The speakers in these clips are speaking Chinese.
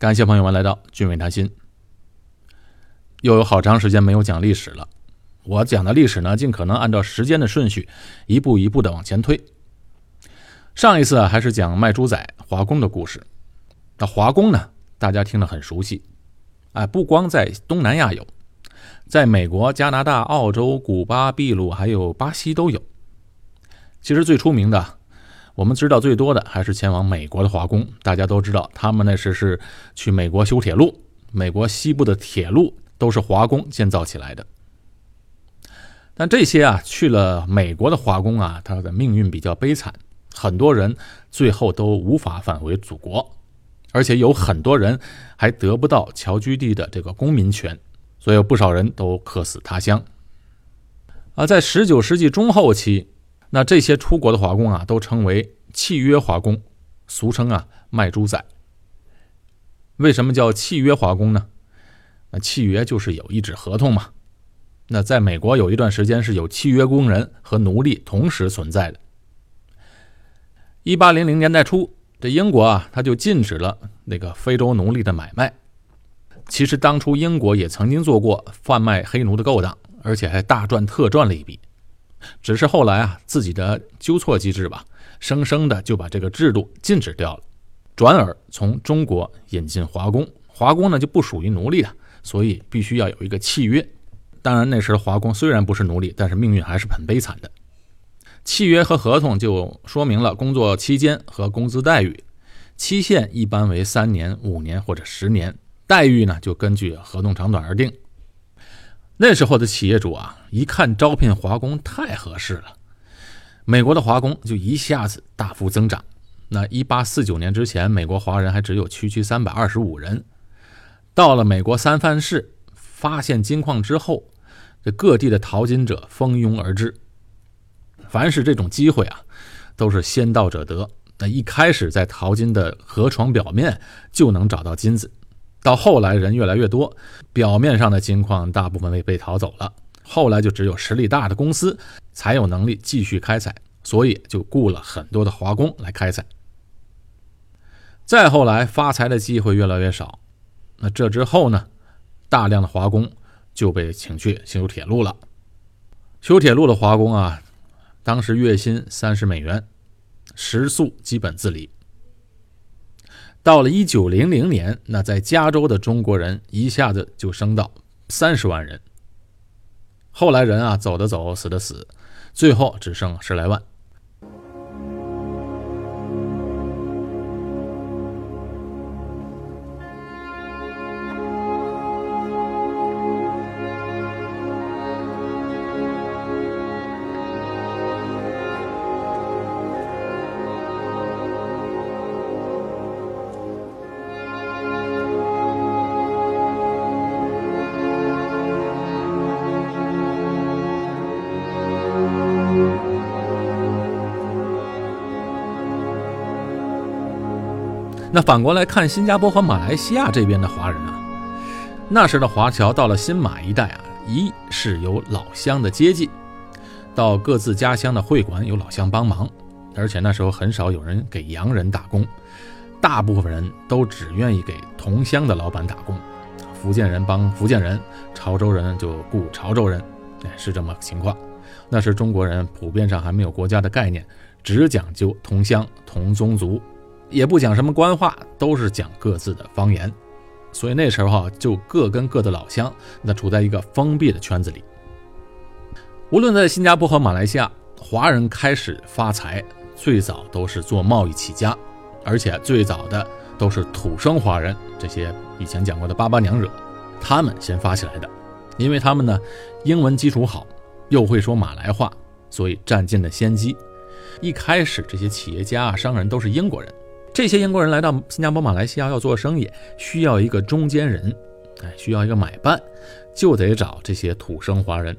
感谢朋友们来到俊伟谈心。又有好长时间没有讲历史了，我讲的历史呢，尽可能按照时间的顺序，一步一步的往前推。上一次啊，还是讲卖猪仔华工的故事。那华工呢，大家听得很熟悉，哎，不光在东南亚有，在美国、加拿大、澳洲、古巴、秘鲁还有巴西都有。其实最出名的。我们知道最多的还是前往美国的华工，大家都知道，他们那时是去美国修铁路，美国西部的铁路都是华工建造起来的。但这些啊，去了美国的华工啊，他的命运比较悲惨，很多人最后都无法返回祖国，而且有很多人还得不到侨居地的这个公民权，所以有不少人都客死他乡。而在十九世纪中后期。那这些出国的华工啊，都称为契约华工，俗称啊卖猪仔。为什么叫契约华工呢？那契约就是有一纸合同嘛。那在美国有一段时间是有契约工人和奴隶同时存在的。一八零零年代初，这英国啊，他就禁止了那个非洲奴隶的买卖。其实当初英国也曾经做过贩卖黑奴的勾当，而且还大赚特赚了一笔。只是后来啊，自己的纠错机制吧，生生的就把这个制度禁止掉了，转而从中国引进华工，华工呢就不属于奴隶了，所以必须要有一个契约。当然那时华工虽然不是奴隶，但是命运还是很悲惨的。契约和合同就说明了工作期间和工资待遇，期限一般为三年、五年或者十年，待遇呢就根据合同长短而定。那时候的企业主啊，一看招聘华工太合适了，美国的华工就一下子大幅增长。那一八四九年之前，美国华人还只有区区三百二十五人。到了美国三藩市发现金矿之后，这各地的淘金者蜂拥而至。凡是这种机会啊，都是先到者得。那一开始在淘金的河床表面就能找到金子。到后来人越来越多，表面上的金矿大部分被被淘走了，后来就只有实力大的公司才有能力继续开采，所以就雇了很多的华工来开采。再后来发财的机会越来越少，那这之后呢，大量的华工就被请去修铁路了。修铁路的华工啊，当时月薪三十美元，食宿基本自理。到了一九零零年，那在加州的中国人一下子就升到三十万人。后来人啊，走的走，死的死，最后只剩十来万。那反过来看，新加坡和马来西亚这边的华人啊，那时的华侨到了新马一带啊，一是有老乡的接济，到各自家乡的会馆有老乡帮忙，而且那时候很少有人给洋人打工，大部分人都只愿意给同乡的老板打工，福建人帮福建人，潮州人就雇潮州人，哎，是这么情况。那时中国人普遍上还没有国家的概念，只讲究同乡同宗族。也不讲什么官话，都是讲各自的方言，所以那时候就各跟各的老乡，那处在一个封闭的圈子里。无论在新加坡和马来西亚，华人开始发财，最早都是做贸易起家，而且最早的都是土生华人，这些以前讲过的“巴巴娘惹”，他们先发起来的，因为他们呢英文基础好，又会说马来话，所以占尽了先机。一开始这些企业家啊、商人都是英国人。这些英国人来到新加坡、马来西亚要做生意，需要一个中间人，哎，需要一个买办，就得找这些土生华人。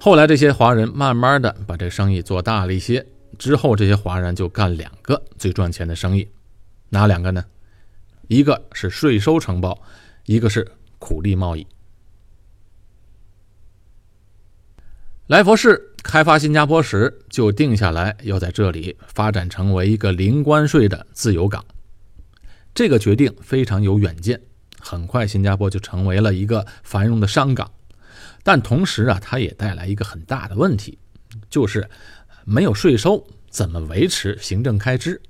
后来这些华人慢慢的把这生意做大了一些，之后这些华人就干两个最赚钱的生意，哪两个呢？一个是税收承包，一个是苦力贸易。来佛士开发新加坡时，就定下来要在这里发展成为一个零关税的自由港。这个决定非常有远见，很快新加坡就成为了一个繁荣的商港。但同时啊，它也带来一个很大的问题，就是没有税收，怎么维持行政开支？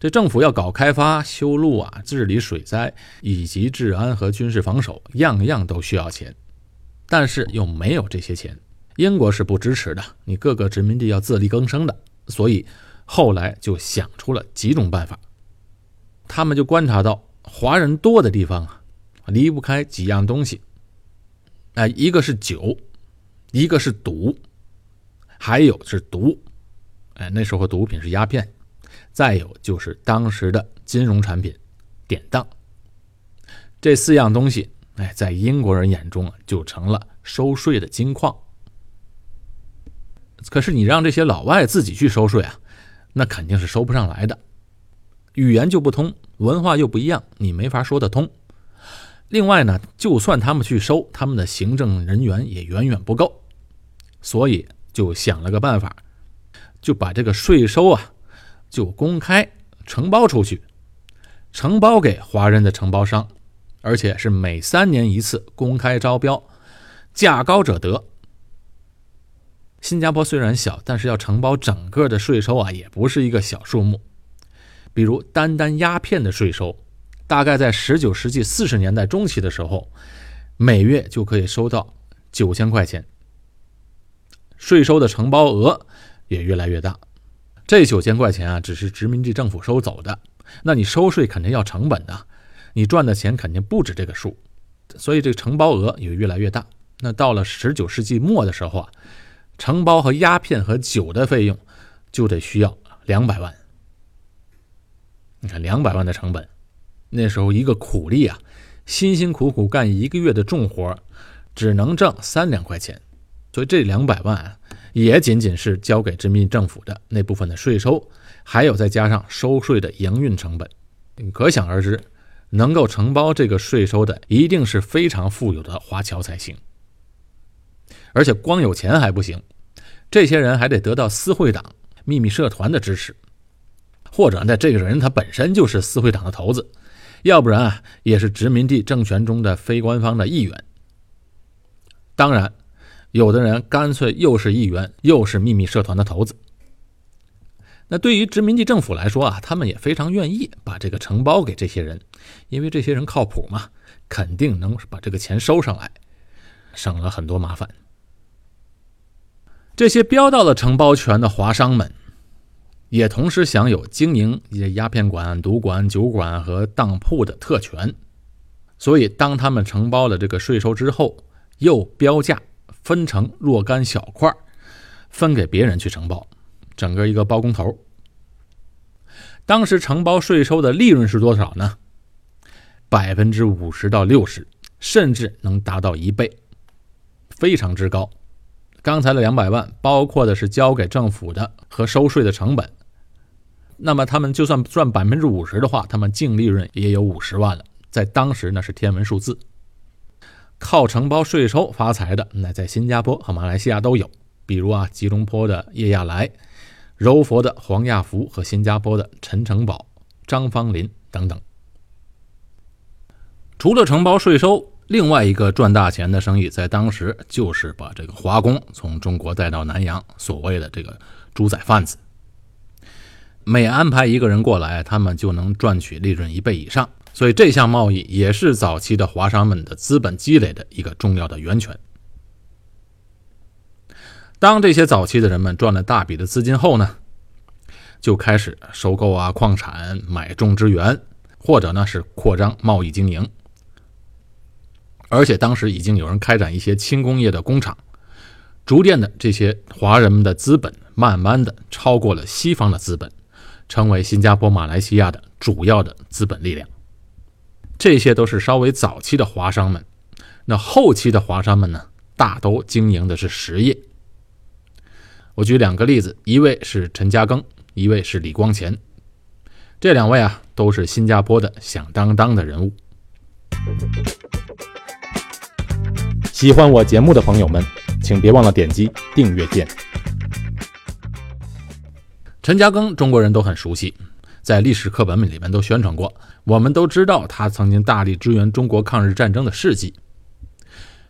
这政府要搞开发、修路啊，治理水灾，以及治安和军事防守，样样都需要钱，但是又没有这些钱。英国是不支持的，你各个殖民地要自力更生的，所以后来就想出了几种办法。他们就观察到，华人多的地方啊，离不开几样东西。哎，一个是酒，一个是赌，还有是毒。哎，那时候毒品是鸦片。再有就是当时的金融产品，典当。这四样东西，哎，在英国人眼中啊，就成了收税的金矿。可是你让这些老外自己去收税啊，那肯定是收不上来的。语言就不通，文化又不一样，你没法说得通。另外呢，就算他们去收，他们的行政人员也远远不够，所以就想了个办法，就把这个税收啊。就公开承包出去，承包给华人的承包商，而且是每三年一次公开招标，价高者得。新加坡虽然小，但是要承包整个的税收啊，也不是一个小数目。比如单单鸦片的税收，大概在十九世纪四十年代中期的时候，每月就可以收到九千块钱，税收的承包额也越来越大。这九千块钱啊，只是殖民地政府收走的，那你收税肯定要成本的，你赚的钱肯定不止这个数，所以这个承包额也越来越大。那到了十九世纪末的时候啊，承包和鸦片和酒的费用就得需要两百万。你看两百万的成本，那时候一个苦力啊，辛辛苦苦干一个月的重活，只能挣三两块钱，所以这两百万。也仅仅是交给殖民政府的那部分的税收，还有再加上收税的营运成本，可想而知，能够承包这个税收的一定是非常富有的华侨才行。而且光有钱还不行，这些人还得得到私会党、秘密社团的支持，或者呢，这个人他本身就是私会党的头子，要不然啊，也是殖民地政权中的非官方的议员。当然。有的人干脆又是议员，又是秘密社团的头子。那对于殖民地政府来说啊，他们也非常愿意把这个承包给这些人，因为这些人靠谱嘛，肯定能把这个钱收上来，省了很多麻烦。这些标到了承包权的华商们，也同时享有经营一些鸦片馆、赌馆、酒馆和当铺的特权。所以，当他们承包了这个税收之后，又标价。分成若干小块，分给别人去承包，整个一个包工头。当时承包税收的利润是多少呢？百分之五十到六十，甚至能达到一倍，非常之高。刚才的两百万包括的是交给政府的和收税的成本，那么他们就算赚百分之五十的话，他们净利润也有五十万了，在当时那是天文数字。靠承包税收发财的，那在新加坡和马来西亚都有，比如啊，吉隆坡的叶亚来、柔佛的黄亚福和新加坡的陈成宝、张方林等等。除了承包税收，另外一个赚大钱的生意，在当时就是把这个华工从中国带到南洋，所谓的这个猪仔贩子。每安排一个人过来，他们就能赚取利润一倍以上。所以这项贸易也是早期的华商们的资本积累的一个重要的源泉。当这些早期的人们赚了大笔的资金后呢，就开始收购啊矿产、买种植园，或者呢是扩张贸易经营。而且当时已经有人开展一些轻工业的工厂，逐渐的这些华人们的资本慢慢的超过了西方的资本，成为新加坡、马来西亚的主要的资本力量。这些都是稍微早期的华商们，那后期的华商们呢，大都经营的是实业。我举两个例子，一位是陈嘉庚，一位是李光前，这两位啊，都是新加坡的响当当的人物。喜欢我节目的朋友们，请别忘了点击订阅键。陈嘉庚，中国人都很熟悉。在历史课本里面都宣传过。我们都知道他曾经大力支援中国抗日战争的事迹。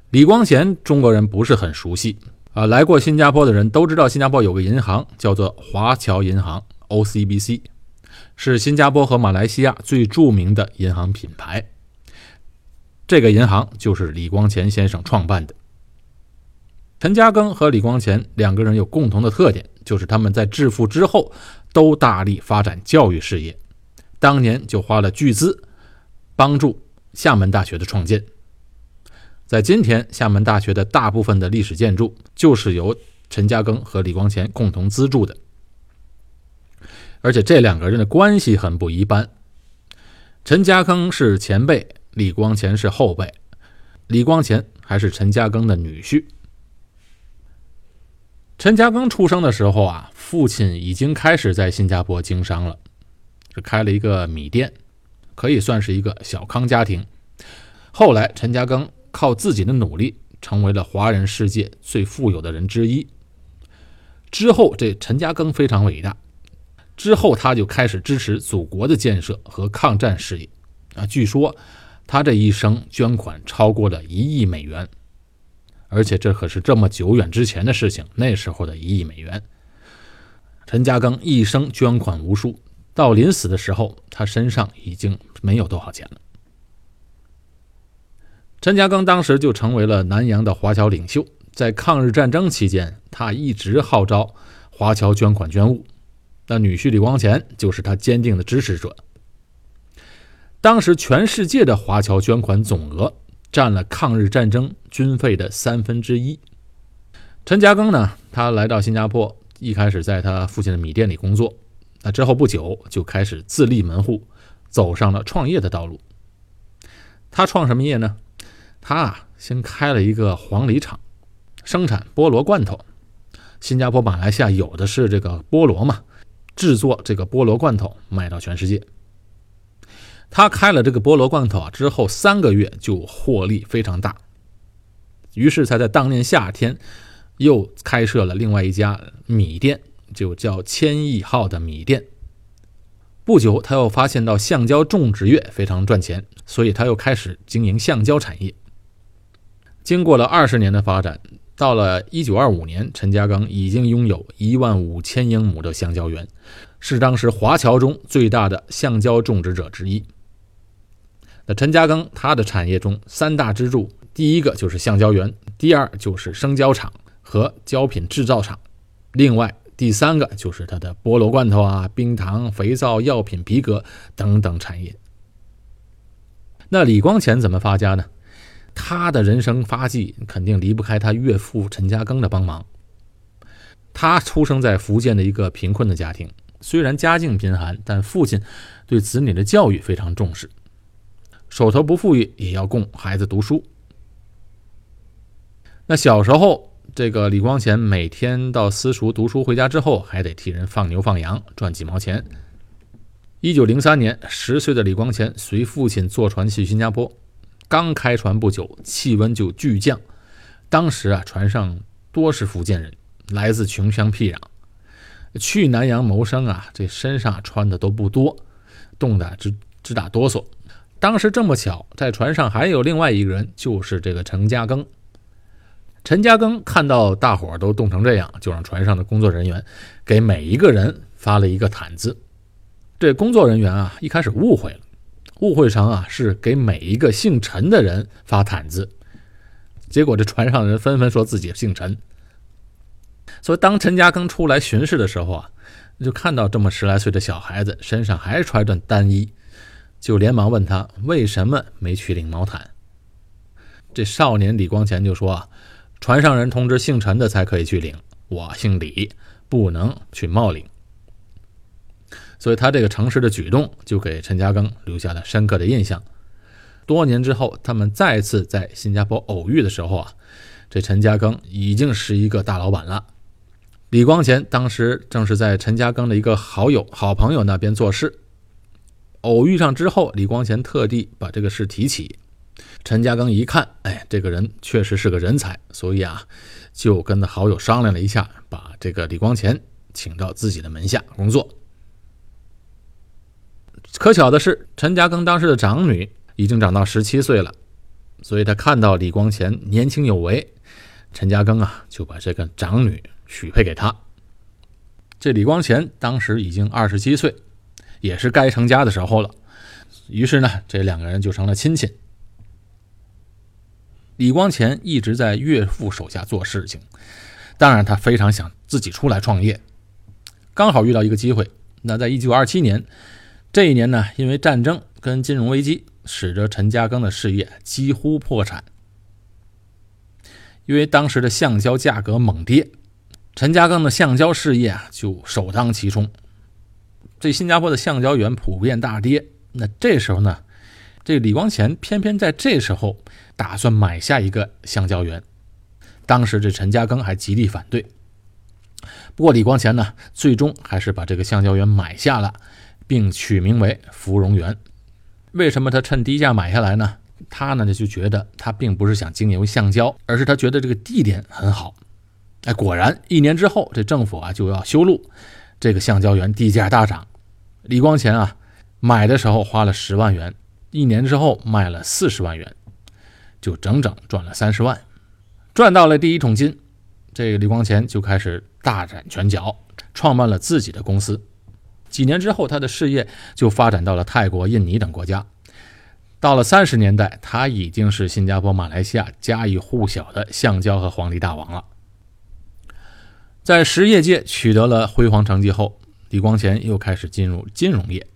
李光前，中国人不是很熟悉啊。来过新加坡的人都知道，新加坡有个银行叫做华侨银行 （OCBC），是新加坡和马来西亚最著名的银行品牌。这个银行就是李光前先生创办的。陈嘉庚和李光前两个人有共同的特点，就是他们在致富之后都大力发展教育事业。当年就花了巨资帮助厦门大学的创建。在今天，厦门大学的大部分的历史建筑就是由陈嘉庚和李光前共同资助的。而且这两个人的关系很不一般，陈嘉庚是前辈，李光前是后辈，李光前还是陈嘉庚的女婿。陈嘉庚出生的时候啊，父亲已经开始在新加坡经商了，是开了一个米店，可以算是一个小康家庭。后来，陈嘉庚靠自己的努力，成为了华人世界最富有的人之一。之后，这陈嘉庚非常伟大，之后他就开始支持祖国的建设和抗战事业。啊，据说他这一生捐款超过了一亿美元。而且这可是这么久远之前的事情，那时候的一亿美元。陈嘉庚一生捐款无数，到临死的时候，他身上已经没有多少钱了。陈嘉庚当时就成为了南洋的华侨领袖，在抗日战争期间，他一直号召华侨捐款捐物，那女婿李光前就是他坚定的支持者。当时全世界的华侨捐款总额。占了抗日战争军费的三分之一。陈嘉庚呢，他来到新加坡，一开始在他父亲的米店里工作，那之后不久就开始自立门户，走上了创业的道路。他创什么业呢？他啊，先开了一个黄梨厂，生产菠萝罐头。新加坡、马来西亚有的是这个菠萝嘛，制作这个菠萝罐头卖到全世界。他开了这个菠萝罐头啊，之后三个月就获利非常大，于是才在当年夏天又开设了另外一家米店，就叫千亿号的米店。不久，他又发现到橡胶种植业非常赚钱，所以他又开始经营橡胶产业。经过了二十年的发展，到了一九二五年，陈嘉庚已经拥有一万五千英亩的橡胶园，是当时华侨中最大的橡胶种植者之一。那陈嘉庚他的产业中三大支柱，第一个就是橡胶园，第二就是生胶厂和胶品制造厂，另外第三个就是他的菠萝罐头啊、冰糖、肥皂、药品、皮革等等产业。那李光前怎么发家呢？他的人生发迹肯定离不开他岳父陈嘉庚的帮忙。他出生在福建的一个贫困的家庭，虽然家境贫寒，但父亲对子女的教育非常重视。手头不富裕，也要供孩子读书。那小时候，这个李光前每天到私塾读书，回家之后还得替人放牛放羊，赚几毛钱。一九零三年，十岁的李光前随父亲坐船去新加坡，刚开船不久，气温就巨降。当时啊，船上多是福建人，来自穷乡僻壤，去南洋谋生啊，这身上穿的都不多，冻得直直打哆嗦。当时这么巧，在船上还有另外一个人，就是这个陈嘉庚。陈嘉庚看到大伙都冻成这样，就让船上的工作人员给每一个人发了一个毯子。这工作人员啊，一开始误会了，误会成啊是给每一个姓陈的人发毯子。结果这船上的人纷纷说自己姓陈。所以当陈嘉庚出来巡视的时候啊，就看到这么十来岁的小孩子身上还穿着单衣。就连忙问他为什么没去领毛毯。这少年李光前就说：“，船上人通知姓陈的才可以去领，我姓李，不能去冒领。”所以他这个诚实的举动就给陈嘉庚留下了深刻的印象。多年之后，他们再次在新加坡偶遇的时候啊，这陈嘉庚已经是一个大老板了。李光前当时正是在陈嘉庚的一个好友、好朋友那边做事。偶遇上之后，李光前特地把这个事提起。陈嘉庚一看，哎，这个人确实是个人才，所以啊，就跟好友商量了一下，把这个李光前请到自己的门下工作。可巧的是，陈嘉庚当时的长女已经长到十七岁了，所以他看到李光前年轻有为，陈嘉庚啊就把这个长女许配给他。这李光前当时已经二十七岁，也是该成家的时候了。于是呢，这两个人就成了亲戚。李光前一直在岳父手下做事情，当然他非常想自己出来创业。刚好遇到一个机会，那在一九二七年这一年呢，因为战争跟金融危机，使得陈嘉庚的事业几乎破产。因为当时的橡胶价格猛跌，陈嘉庚的橡胶事业啊就首当其冲。这新加坡的橡胶园普遍大跌，那这时候呢？这李光前偏偏在这时候打算买下一个橡胶园，当时这陈嘉庚还极力反对。不过李光前呢，最终还是把这个橡胶园买下了，并取名为芙蓉园。为什么他趁低价买下来呢？他呢就觉得他并不是想经营橡胶，而是他觉得这个地点很好。哎，果然一年之后，这政府啊就要修路，这个橡胶园地价大涨。李光前啊买的时候花了十万元。一年之后卖了四十万元，就整整赚了三十万，赚到了第一桶金。这个李光前就开始大展拳脚，创办了自己的公司。几年之后，他的事业就发展到了泰国、印尼等国家。到了三十年代，他已经是新加坡、马来西亚家喻户晓的橡胶和黄泥大王了。在实业界取得了辉煌成绩后，李光前又开始进入金融业。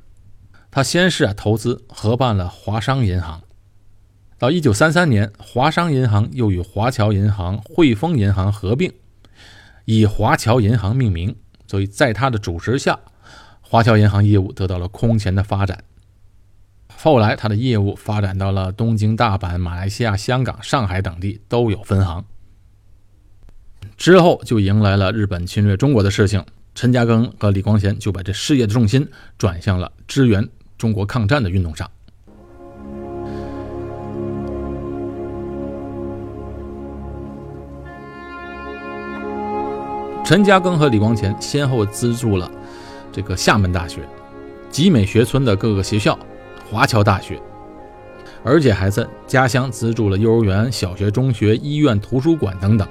他先是投资合办了华商银行，到一九三三年，华商银行又与华侨银行、汇丰银行合并，以华侨银行命名。所以在他的主持下，华侨银行业务得到了空前的发展。后来，他的业务发展到了东京、大阪、马来西亚、香港、上海等地都有分行。之后就迎来了日本侵略中国的事情，陈嘉庚和李光贤就把这事业的重心转向了支援。中国抗战的运动上，陈嘉庚和李光前先后资助了这个厦门大学、集美学村的各个学校、华侨大学，而且还在家乡资助了幼儿园、小学、中学、医院、图书馆等等。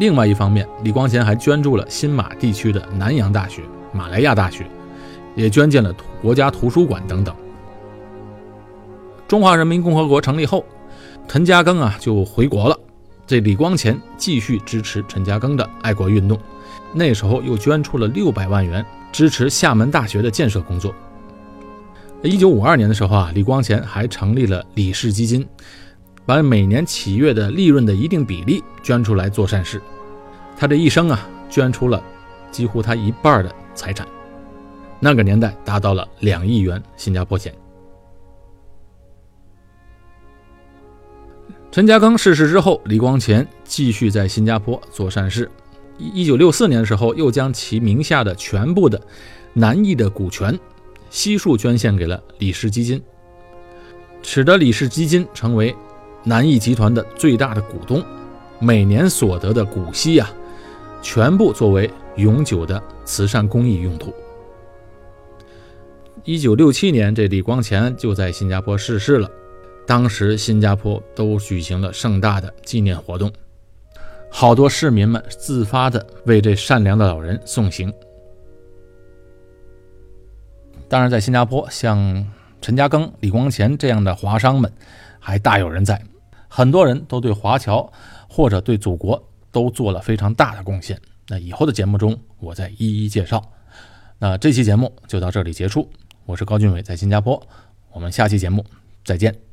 另外一方面，李光前还捐助了新马地区的南洋大学、马来亚大学。也捐建了国家图书馆等等。中华人民共和国成立后，陈嘉庚啊就回国了。这李光前继续支持陈嘉庚的爱国运动，那时候又捐出了六百万元支持厦门大学的建设工作。一九五二年的时候啊，李光前还成立了李氏基金，把每年企业的利润的一定比例捐出来做善事。他这一生啊，捐出了几乎他一半的财产。那个年代达到了两亿元新加坡钱。陈嘉庚逝世之后，李光前继续在新加坡做善事。一九六四年的时候，又将其名下的全部的南艺的股权悉数捐献给了李氏基金，使得李氏基金成为南艺集团的最大的股东。每年所得的股息呀，全部作为永久的慈善公益用途。一九六七年，这李光前就在新加坡逝世了。当时新加坡都举行了盛大的纪念活动，好多市民们自发的为这善良的老人送行。当然，在新加坡，像陈嘉庚、李光前这样的华商们还大有人在，很多人都对华侨或者对祖国都做了非常大的贡献。那以后的节目中，我再一一介绍。那这期节目就到这里结束。我是高俊伟，在新加坡，我们下期节目再见。